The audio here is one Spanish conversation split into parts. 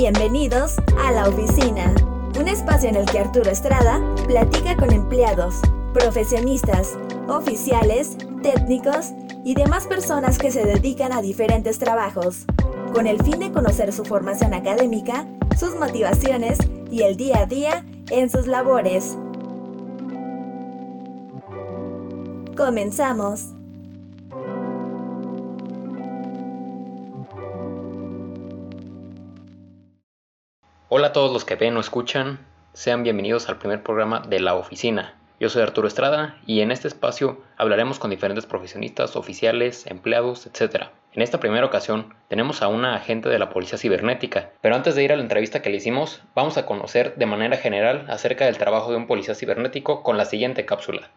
Bienvenidos a La Oficina, un espacio en el que Arturo Estrada platica con empleados, profesionistas, oficiales, técnicos y demás personas que se dedican a diferentes trabajos, con el fin de conocer su formación académica, sus motivaciones y el día a día en sus labores. Comenzamos. Hola a todos los que ven o escuchan, sean bienvenidos al primer programa de La Oficina. Yo soy Arturo Estrada y en este espacio hablaremos con diferentes profesionistas, oficiales, empleados, etc. En esta primera ocasión tenemos a una agente de la Policía Cibernética, pero antes de ir a la entrevista que le hicimos, vamos a conocer de manera general acerca del trabajo de un policía cibernético con la siguiente cápsula.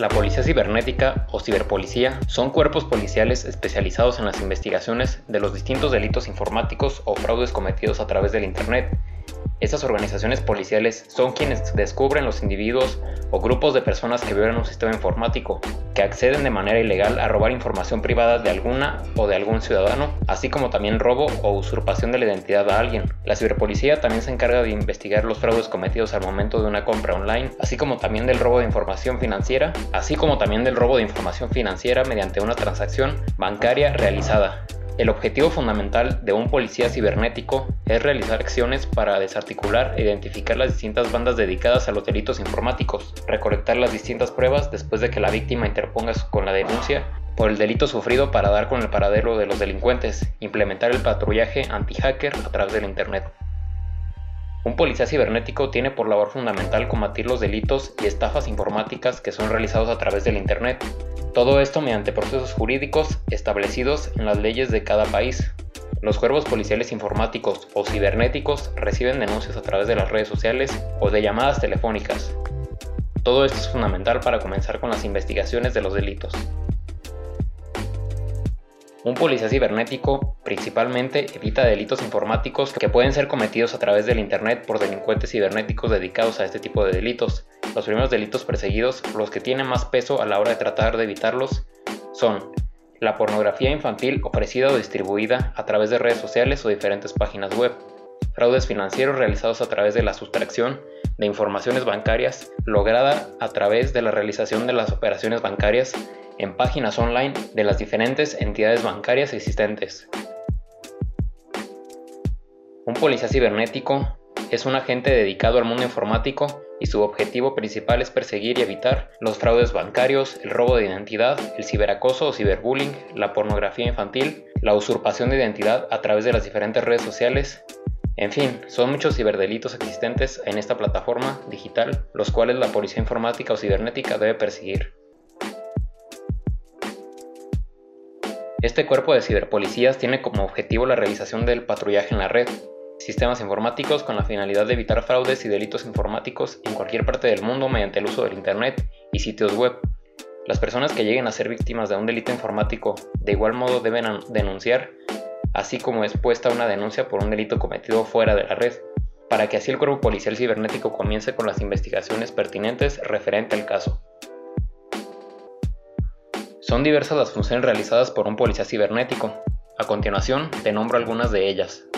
La Policía Cibernética o Ciberpolicía son cuerpos policiales especializados en las investigaciones de los distintos delitos informáticos o fraudes cometidos a través del Internet estas organizaciones policiales son quienes descubren los individuos o grupos de personas que violan un sistema informático, que acceden de manera ilegal a robar información privada de alguna o de algún ciudadano, así como también robo o usurpación de la identidad a alguien. La ciberpolicía también se encarga de investigar los fraudes cometidos al momento de una compra online, así como también del robo de información financiera, así como también del robo de información financiera mediante una transacción bancaria realizada. El objetivo fundamental de un policía cibernético es realizar acciones para desarticular e identificar las distintas bandas dedicadas a los delitos informáticos, recolectar las distintas pruebas después de que la víctima interponga con la denuncia por el delito sufrido para dar con el paradero de los delincuentes, implementar el patrullaje anti-hacker a través del Internet. Un policía cibernético tiene por labor fundamental combatir los delitos y estafas informáticas que son realizados a través del Internet, todo esto mediante procesos jurídicos establecidos en las leyes de cada país. Los cuerpos policiales informáticos o cibernéticos reciben denuncias a través de las redes sociales o de llamadas telefónicas. Todo esto es fundamental para comenzar con las investigaciones de los delitos. Un policía cibernético principalmente evita delitos informáticos que pueden ser cometidos a través del Internet por delincuentes cibernéticos dedicados a este tipo de delitos. Los primeros delitos perseguidos, los que tienen más peso a la hora de tratar de evitarlos, son la pornografía infantil ofrecida o distribuida a través de redes sociales o diferentes páginas web, fraudes financieros realizados a través de la sustracción de informaciones bancarias lograda a través de la realización de las operaciones bancarias en páginas online de las diferentes entidades bancarias existentes. Un policía cibernético es un agente dedicado al mundo informático y su objetivo principal es perseguir y evitar los fraudes bancarios, el robo de identidad, el ciberacoso o ciberbullying, la pornografía infantil, la usurpación de identidad a través de las diferentes redes sociales. En fin, son muchos ciberdelitos existentes en esta plataforma digital, los cuales la policía informática o cibernética debe perseguir. Este cuerpo de ciberpolicías tiene como objetivo la realización del patrullaje en la red, sistemas informáticos con la finalidad de evitar fraudes y delitos informáticos en cualquier parte del mundo mediante el uso del Internet y sitios web. Las personas que lleguen a ser víctimas de un delito informático de igual modo deben denunciar, así como es puesta una denuncia por un delito cometido fuera de la red, para que así el cuerpo policial cibernético comience con las investigaciones pertinentes referente al caso. Son diversas las funciones realizadas por un policía cibernético. A continuación, te nombro algunas de ellas.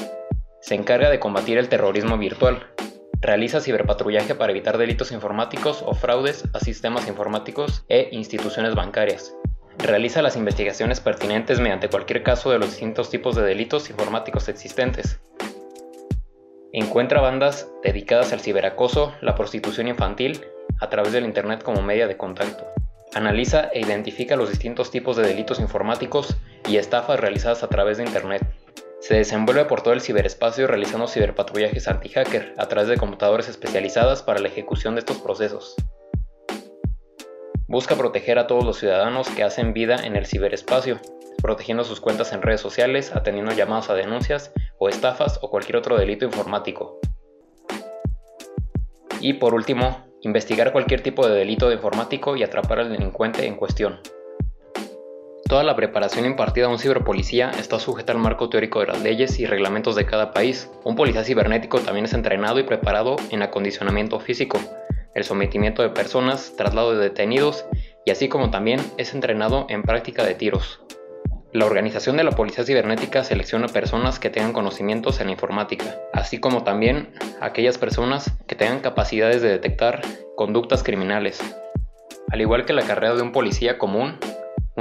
Se encarga de combatir el terrorismo virtual. Realiza ciberpatrullaje para evitar delitos informáticos o fraudes a sistemas informáticos e instituciones bancarias. Realiza las investigaciones pertinentes mediante cualquier caso de los distintos tipos de delitos informáticos existentes. Encuentra bandas dedicadas al ciberacoso, la prostitución infantil, a través del Internet como media de contacto. Analiza e identifica los distintos tipos de delitos informáticos y estafas realizadas a través de Internet. Se desenvuelve por todo el ciberespacio realizando ciberpatrullajes anti-hacker a través de computadoras especializadas para la ejecución de estos procesos. Busca proteger a todos los ciudadanos que hacen vida en el ciberespacio, protegiendo sus cuentas en redes sociales, atendiendo llamados a denuncias o estafas o cualquier otro delito informático. Y por último, investigar cualquier tipo de delito de informático y atrapar al delincuente en cuestión. Toda la preparación impartida a un ciberpolicía está sujeta al marco teórico de las leyes y reglamentos de cada país. Un policía cibernético también es entrenado y preparado en acondicionamiento físico, el sometimiento de personas, traslado de detenidos y así como también es entrenado en práctica de tiros. La organización de la Policía Cibernética selecciona personas que tengan conocimientos en la informática, así como también aquellas personas que tengan capacidades de detectar conductas criminales. Al igual que la carrera de un policía común,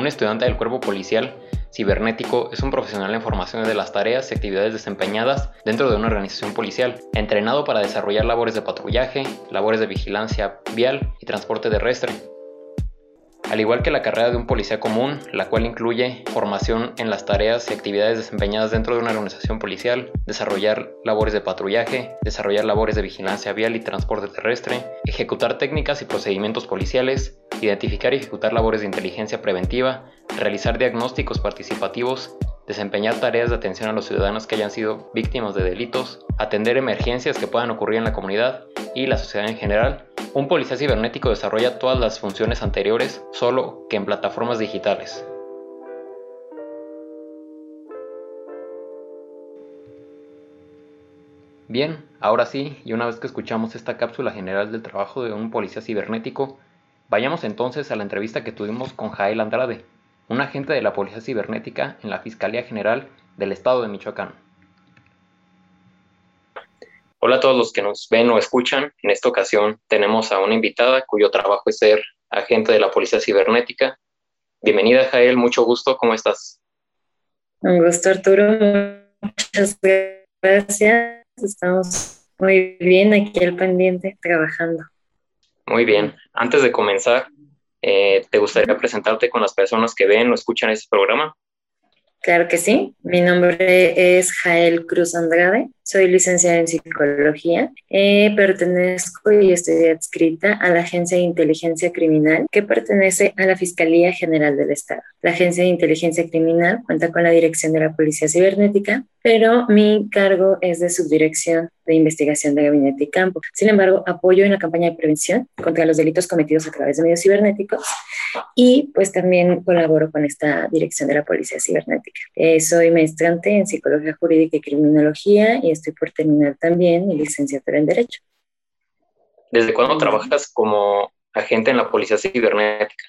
un estudiante del cuerpo policial cibernético es un profesional en formación de las tareas y actividades desempeñadas dentro de una organización policial, entrenado para desarrollar labores de patrullaje, labores de vigilancia vial y transporte terrestre, al igual que la carrera de un policía común, la cual incluye formación en las tareas y actividades desempeñadas dentro de una organización policial, desarrollar labores de patrullaje, desarrollar labores de vigilancia vial y transporte terrestre, ejecutar técnicas y procedimientos policiales, identificar y ejecutar labores de inteligencia preventiva, realizar diagnósticos participativos, desempeñar tareas de atención a los ciudadanos que hayan sido víctimas de delitos, atender emergencias que puedan ocurrir en la comunidad y la sociedad en general, un policía cibernético desarrolla todas las funciones anteriores, solo que en plataformas digitales. Bien, ahora sí, y una vez que escuchamos esta cápsula general del trabajo de un policía cibernético, vayamos entonces a la entrevista que tuvimos con Jael Andrade, un agente de la Policía Cibernética en la Fiscalía General del Estado de Michoacán. Hola a todos los que nos ven o escuchan. En esta ocasión tenemos a una invitada cuyo trabajo es ser agente de la Policía Cibernética. Bienvenida, Jael, mucho gusto, ¿cómo estás? Un gusto, Arturo. Muchas gracias. Estamos muy bien aquí al pendiente, trabajando. Muy bien. Antes de comenzar, eh, ¿te gustaría presentarte con las personas que ven o escuchan este programa? Claro que sí. Mi nombre es Jael Cruz Andrade. Soy licenciada en psicología. Eh, pertenezco y estoy adscrita a la Agencia de Inteligencia Criminal que pertenece a la Fiscalía General del Estado. La Agencia de Inteligencia Criminal cuenta con la dirección de la Policía Cibernética, pero mi cargo es de subdirección de investigación de gabinete y campo. Sin embargo, apoyo en la campaña de prevención contra los delitos cometidos a través de medios cibernéticos y pues también colaboro con esta dirección de la Policía Cibernética. Eh, soy maestrante en Psicología Jurídica y Criminología y estoy por terminar también mi licenciatura en Derecho. ¿Desde cuándo trabajas como agente en la Policía Cibernética?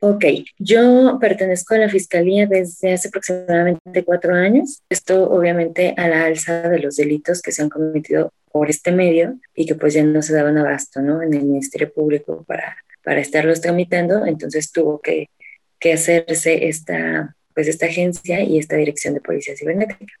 Ok, yo pertenezco a la Fiscalía desde hace aproximadamente cuatro años. Esto obviamente a la alza de los delitos que se han cometido por este medio y que pues ya no se daban abasto ¿no? en el Ministerio Público para, para estarlos tramitando, entonces tuvo que, que hacerse esta, pues esta agencia y esta dirección de Policía Cibernética.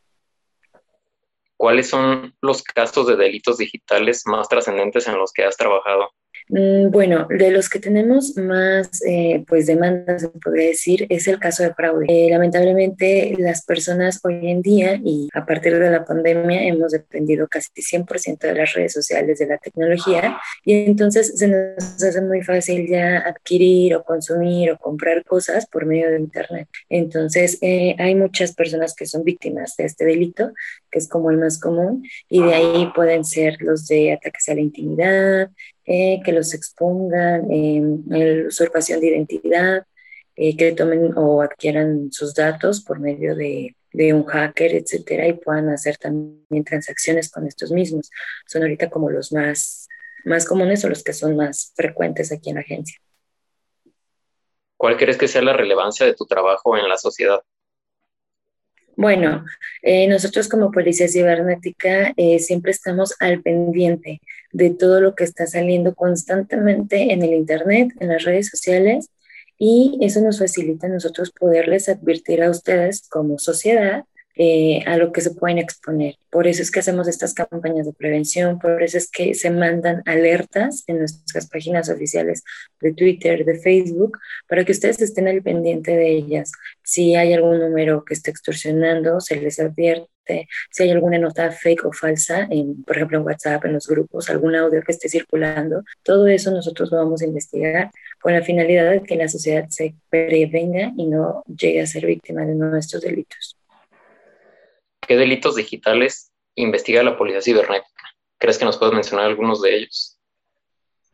¿Cuáles son los casos de delitos digitales más trascendentes en los que has trabajado? Mm, bueno, de los que tenemos más eh, pues demandas, podría decir, es el caso de fraude. Eh, lamentablemente las personas hoy en día y a partir de la pandemia hemos dependido casi 100% de las redes sociales, de la tecnología y entonces se nos hace muy fácil ya adquirir o consumir o comprar cosas por medio de Internet. Entonces eh, hay muchas personas que son víctimas de este delito, que es como el más común y de ahí pueden ser los de ataques a la intimidad, eh, que los expongan en, usurpación de identidad, eh, que tomen o adquieran sus datos por medio de, de, un hacker, etcétera, y puedan hacer también transacciones con estos mismos. Son ahorita como los más, más comunes o los que son más frecuentes aquí en la agencia. ¿Cuál crees que sea la relevancia de tu trabajo en la sociedad? Bueno, eh, nosotros como Policía Cibernética eh, siempre estamos al pendiente de todo lo que está saliendo constantemente en el Internet, en las redes sociales, y eso nos facilita a nosotros poderles advertir a ustedes como sociedad eh, a lo que se pueden exponer. Por eso es que hacemos estas campañas de prevención, por eso es que se mandan alertas en nuestras páginas oficiales de Twitter, de Facebook, para que ustedes estén al pendiente de ellas. Si hay algún número que esté extorsionando, se les advierte. Si hay alguna nota fake o falsa, en, por ejemplo en WhatsApp, en los grupos, algún audio que esté circulando, todo eso nosotros lo vamos a investigar con la finalidad de que la sociedad se prevenga y no llegue a ser víctima de nuestros delitos. ¿Qué delitos digitales investiga la Policía Cibernética? ¿Crees que nos puedes mencionar algunos de ellos?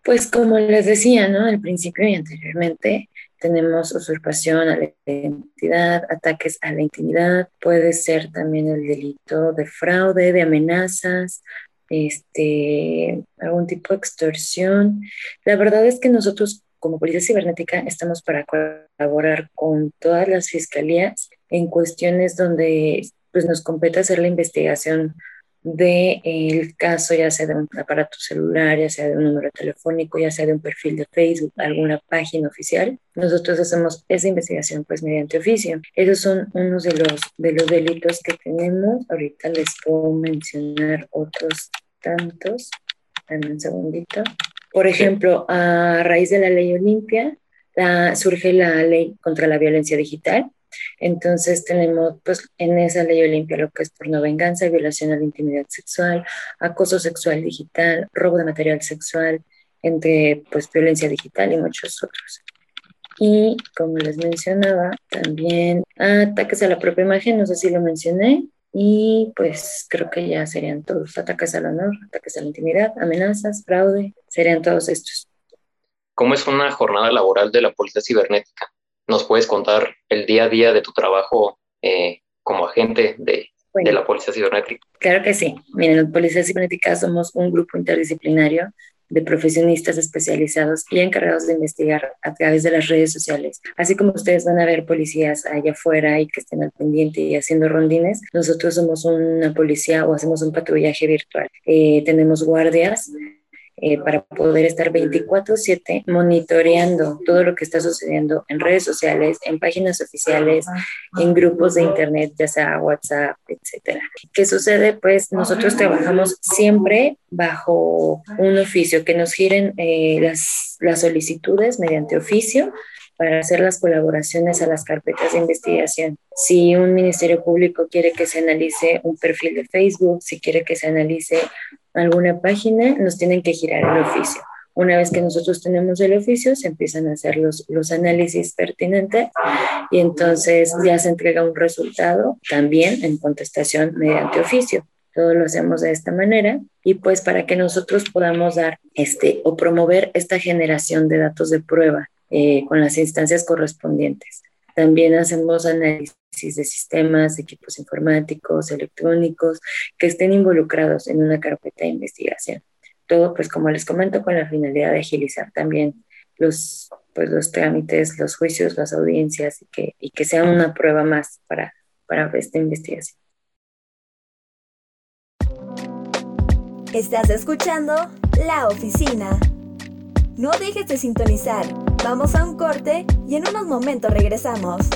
Pues como les decía, ¿no? Al principio y anteriormente, tenemos usurpación a la identidad, ataques a la intimidad, puede ser también el delito de fraude, de amenazas, este, algún tipo de extorsión. La verdad es que nosotros como Policía Cibernética estamos para colaborar con todas las fiscalías en cuestiones donde pues, nos compete hacer la investigación del el caso, ya sea de un aparato celular, ya sea de un número telefónico, ya sea de un perfil de Facebook, alguna página oficial. Nosotros hacemos esa investigación pues mediante oficio. Esos son unos de los, de los delitos que tenemos. Ahorita les puedo mencionar otros tantos. Dame un segundito. Por ejemplo, a raíz de la ley Olimpia, surge la ley contra la violencia digital. Entonces tenemos pues en esa ley Olimpia lo que es por no venganza, violación a la intimidad sexual, acoso sexual digital, robo de material sexual, entre pues violencia digital y muchos otros. Y como les mencionaba, también ataques a la propia imagen, no sé si lo mencioné, y pues creo que ya serían todos ataques al honor, ataques a la intimidad, amenazas, fraude, serían todos estos. ¿Cómo es una jornada laboral de la policía cibernética? ¿Nos puedes contar el día a día de tu trabajo eh, como agente de, de la policía cibernética? Claro que sí. Miren, la policía cibernética somos un grupo interdisciplinario de profesionistas especializados y encargados de investigar a través de las redes sociales. Así como ustedes van a ver policías allá afuera y que estén al pendiente y haciendo rondines, nosotros somos una policía o hacemos un patrullaje virtual. Eh, tenemos guardias eh, para poder estar 24/7 monitoreando todo lo que está sucediendo en redes sociales, en páginas oficiales, en grupos de internet, ya sea WhatsApp, etcétera. ¿Qué sucede? Pues nosotros trabajamos siempre bajo un oficio, que nos giren eh, las, las solicitudes mediante oficio para hacer las colaboraciones a las carpetas de investigación. Si un ministerio público quiere que se analice un perfil de Facebook, si quiere que se analice alguna página, nos tienen que girar el oficio. Una vez que nosotros tenemos el oficio, se empiezan a hacer los, los análisis pertinentes y entonces ya se entrega un resultado también en contestación mediante oficio. Todo lo hacemos de esta manera y pues para que nosotros podamos dar este o promover esta generación de datos de prueba eh, con las instancias correspondientes. También hacemos análisis de sistemas, equipos informáticos, electrónicos que estén involucrados en una carpeta de investigación. Todo, pues como les comento, con la finalidad de agilizar también los, pues, los trámites, los juicios, las audiencias y que, y que sean una prueba más para, para esta investigación. Estás escuchando La Oficina. No dejes de sintonizar. Vamos a un corte y en unos momentos regresamos.